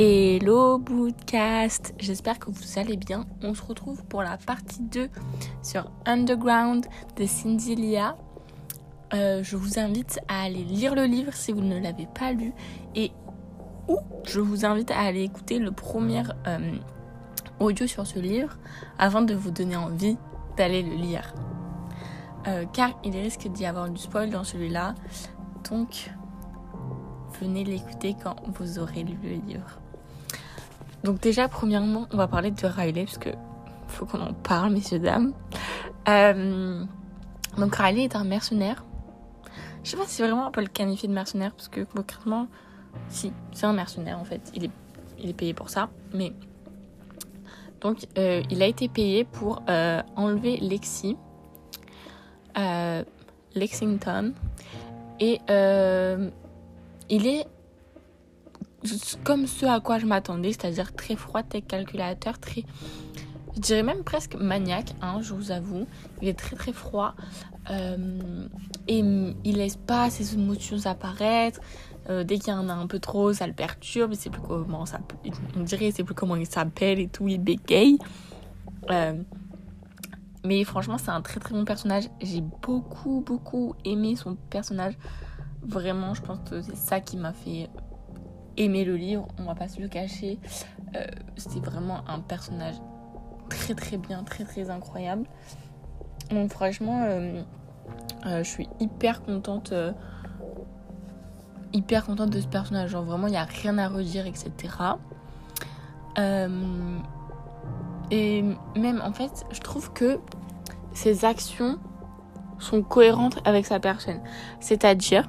Hello Bootcast, j'espère que vous allez bien. On se retrouve pour la partie 2 sur Underground de Cindy Lia. Euh, je vous invite à aller lire le livre si vous ne l'avez pas lu et ou je vous invite à aller écouter le premier euh, audio sur ce livre avant de vous donner envie d'aller le lire. Euh, car il risque d'y avoir du spoil dans celui-là. Donc venez l'écouter quand vous aurez lu le livre. Donc déjà, premièrement, on va parler de Riley, parce que faut qu'on en parle, messieurs, dames. Euh, donc Riley est un mercenaire. Je sais pas si vraiment on peut le qualifier de mercenaire, parce que concrètement, si, c'est un mercenaire en fait. Il est, payé pour ça. Mais donc, euh, il a été payé pour euh, enlever Lexi, Lexington, et il est comme ce à quoi je m'attendais, c'est-à-dire très froid, très calculateur, très, je dirais même presque maniaque, hein, je vous avoue. Il est très très froid euh, et il laisse pas ses émotions apparaître. Euh, dès qu'il y en a un peu trop, ça le perturbe. Il sait plus comment ça, on dirait, c'est plus comment il s'appelle et tout. Il bégaye. Euh, mais franchement, c'est un très très bon personnage. J'ai beaucoup beaucoup aimé son personnage. Vraiment, je pense que c'est ça qui m'a fait aimer le livre, on va pas se le cacher. Euh, c'est vraiment un personnage très très bien, très très incroyable. Donc franchement, euh, euh, je suis hyper contente. hyper contente de ce personnage. Genre vraiment, il n'y a rien à redire, etc. et même en fait, je trouve que ses actions sont cohérentes avec sa personne. C'est-à-dire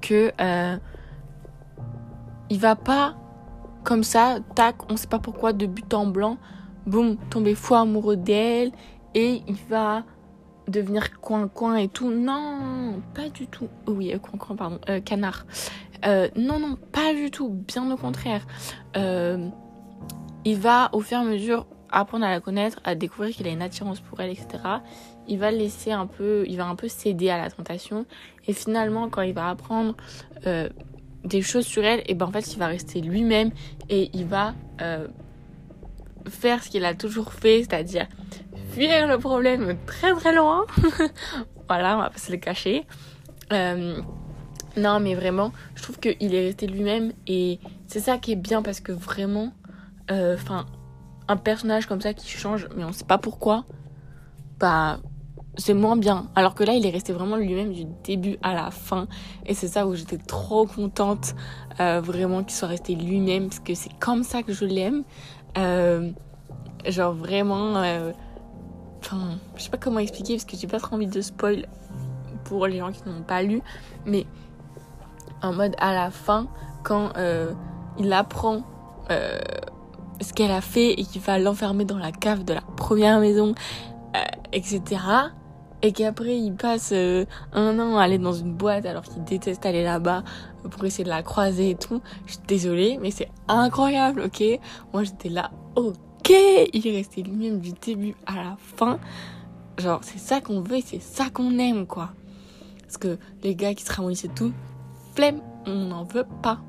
que il va pas comme ça, tac, on sait pas pourquoi, de but en blanc, boum, tomber fou amoureux d'elle et il va devenir coin-coin et tout. Non, pas du tout. oui, euh, coin-coin, pardon, euh, canard. Euh, non, non, pas du tout, bien au contraire. il va au fur et à mesure apprendre à la connaître, à découvrir qu'il a une attirance pour elle, etc. Il va laisser un peu, il va un peu céder à la tentation. Et finalement, quand il va apprendre des choses sur elle, et ben en fait il va rester lui-même et il va euh, faire ce qu'il a toujours fait, c'est-à-dire fuir le problème très très loin. voilà, on va pas se le cacher. Euh, non mais vraiment, je trouve qu'il est resté lui-même et c'est ça qui est bien parce que vraiment, euh, enfin, un personnage comme ça qui change, mais on sait pas pourquoi, bah c'est moins bien. Alors que là, il est resté vraiment lui-même du début à la fin. Et c'est ça où j'étais trop contente, euh, vraiment qu'il soit resté lui-même, parce que c'est comme ça que je l'aime. Euh, genre vraiment, euh, enfin, je sais pas comment expliquer, parce que j'ai pas trop envie de spoil pour les gens qui n'ont pas lu, mais en mode à la fin, quand il apprend ce qu'elle a fait et qu'il va l'enfermer dans la cave de la première maison, etc et qu'après il passe euh, un an à aller dans une boîte alors qu'il déteste aller là-bas pour essayer de la croiser et tout. Je suis désolée, mais c'est incroyable, ok? Moi j'étais là, ok Il est resté lui-même du début à la fin. Genre, c'est ça qu'on veut c'est ça qu'on aime, quoi. Parce que les gars qui se ramollissent et tout, flemme, on n'en veut pas.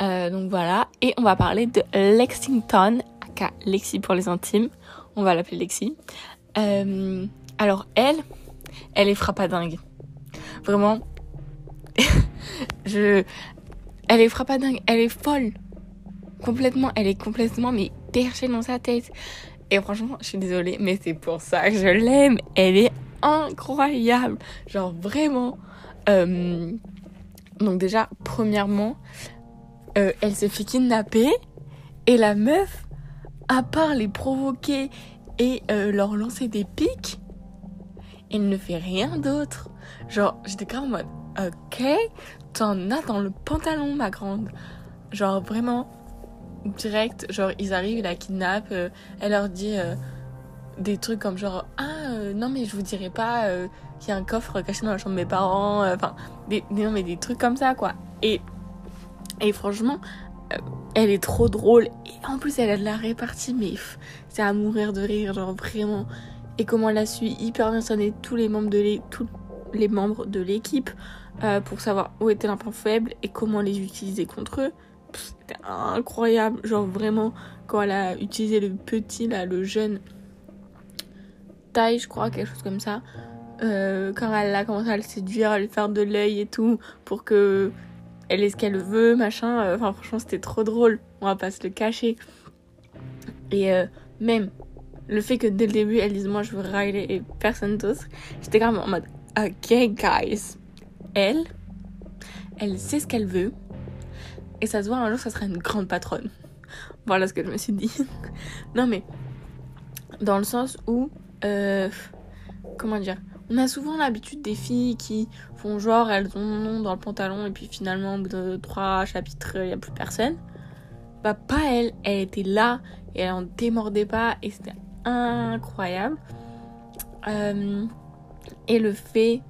Euh, donc voilà, et on va parler de Lexington, aka Lexi pour les intimes. On va l'appeler Lexi. Euh, alors elle, elle est frappadingue. Vraiment, elle est frappadingue, elle est folle. Complètement, elle est complètement mais perchée dans sa tête. Et franchement, je suis désolée, mais c'est pour ça que je l'aime. Elle est incroyable. Genre vraiment. Euh, donc déjà, premièrement, euh, elle se fait kidnapper et la meuf, à part les provoquer et euh, leur lancer des pics, il ne fait rien d'autre. Genre, j'étais quand en mode, ok, t'en as dans le pantalon, ma grande. Genre, vraiment, direct, genre, ils arrivent, ils la kidnappent, euh, elle leur dit euh, des trucs comme genre, ah, non, mais je vous dirai pas qu'il y a un coffre caché dans la chambre de mes parents, enfin, des, non, mais des trucs comme ça, quoi. Et, et franchement, elle est trop drôle. Et en plus, elle a de la répartie, mais c'est à mourir de rire, genre vraiment. Et comment elle a su hyper bien sonner tous les membres de l'équipe, les membres de l'équipe euh, pour savoir où étaient leurs points faibles et comment les utiliser contre eux. C'était incroyable. Genre vraiment, quand elle a utilisé le petit, là, le jeune taille, je crois, quelque chose comme ça. Euh, quand elle a commencé à le séduire, à lui faire de l'œil et tout, pour que elle ait ce qu'elle veut, machin. Euh, enfin, franchement, c'était trop drôle. On va pas se le cacher. Et euh, même le fait que dès le début, elle dise Moi, je veux Riley et personne d'autre, j'étais quand même en mode Ok, guys. Elle, elle sait ce qu'elle veut. Et ça se voit un jour, ça sera une grande patronne. Voilà ce que je me suis dit. non, mais dans le sens où. Euh, comment dire On a souvent l'habitude des filles qui font genre, elles ont nom dans le pantalon, et puis finalement, au bout de trois chapitres, il n'y a plus personne. Bah, pas elle. Elle était là, et elle en démordait pas, et c'était incroyable. Euh, et le fait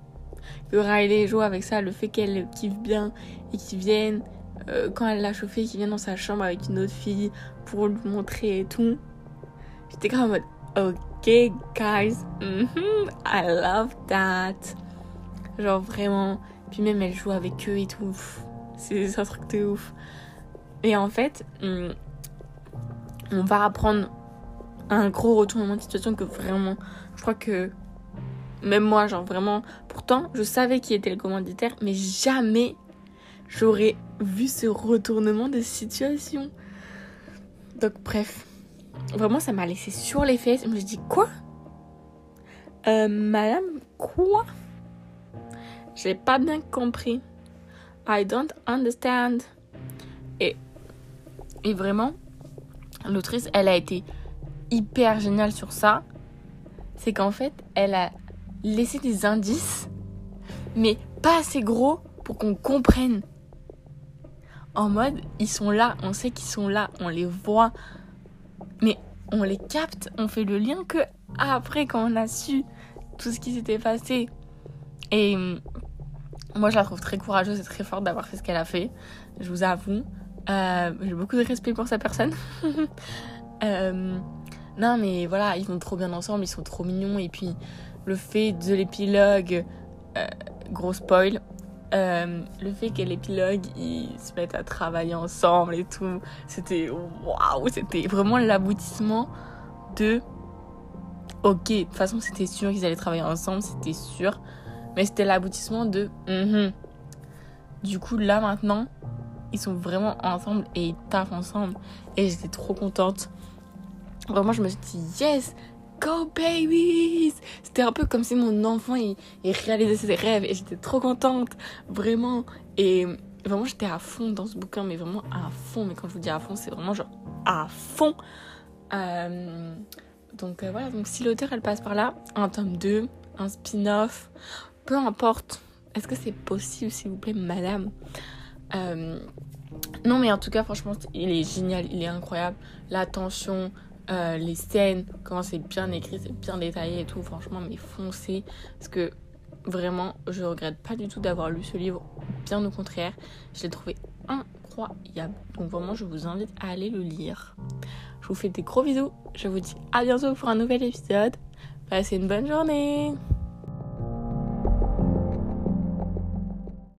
que Riley joue avec ça, le fait qu'elle kiffe bien et qu'ils viennent, euh, quand elle l'a chauffé, qu'ils viennent dans sa chambre avec une autre fille pour lui montrer et tout. J'étais quand même en mode, ok, guys, mm-hmm, I love that. Genre vraiment. Puis même elle joue avec eux et tout. C'est un truc de ouf. Et en fait, mm, on va apprendre un gros retournement de situation que vraiment, je crois que même moi, genre vraiment, pourtant, je savais qui était le commanditaire, mais jamais j'aurais vu ce retournement de situation. Donc, bref, vraiment, ça m'a laissé sur les fesses. Je me suis dit, quoi? Euh, Madame, quoi? J'ai pas bien compris. I don't understand. Et, et vraiment, l'autrice, elle a été hyper géniale sur ça. C'est qu'en fait, elle a laissé des indices, mais pas assez gros pour qu'on comprenne. En mode, ils sont là, on sait qu'ils sont là, on les voit, mais on les capte, on fait le lien que après quand on a su tout ce qui s'était passé. Et hum, moi, je la trouve très courageuse et très forte d'avoir fait ce qu'elle a fait. Je vous avoue. Euh, j'ai beaucoup de respect pour sa personne. euh, non, mais voilà, ils vont trop bien ensemble, ils sont trop mignons. Et puis, le fait de l'épilogue, euh, gros spoil, euh, le fait que l'épilogue, ils se mettent à travailler ensemble et tout, c'était waouh, c'était vraiment l'aboutissement de. Ok, de toute façon, c'était sûr qu'ils allaient travailler ensemble, c'était sûr. Mais c'était l'aboutissement de. Mm-hmm. Du coup, là maintenant, ils sont vraiment ensemble et ils taffent ensemble. Et j'étais trop contente. Vraiment, je me suis dit, yes, go babies C'était un peu comme si mon enfant, il, réalisait ses rêves. Et j'étais trop contente, vraiment. Et vraiment, j'étais à fond dans ce bouquin, mais vraiment à fond. Mais quand je vous dis à fond, c'est vraiment genre à fond. Euh, donc euh, voilà, donc si l'auteur, elle passe par là, un tome 2, un spin-off, peu importe. Est-ce que c'est possible, s'il vous plaît, madame? Euh, Non, mais en tout cas, franchement, il est génial, il est incroyable. La tension, euh, les scènes, comment c'est bien écrit, c'est bien détaillé et tout. Franchement, mais foncez. Parce que vraiment, je regrette pas du tout d'avoir lu ce livre. Bien au contraire, je l'ai trouvé incroyable. Donc vraiment, je vous invite à aller le lire. Je vous fais des gros bisous. Je vous dis à bientôt pour un nouvel épisode. Passez une bonne journée.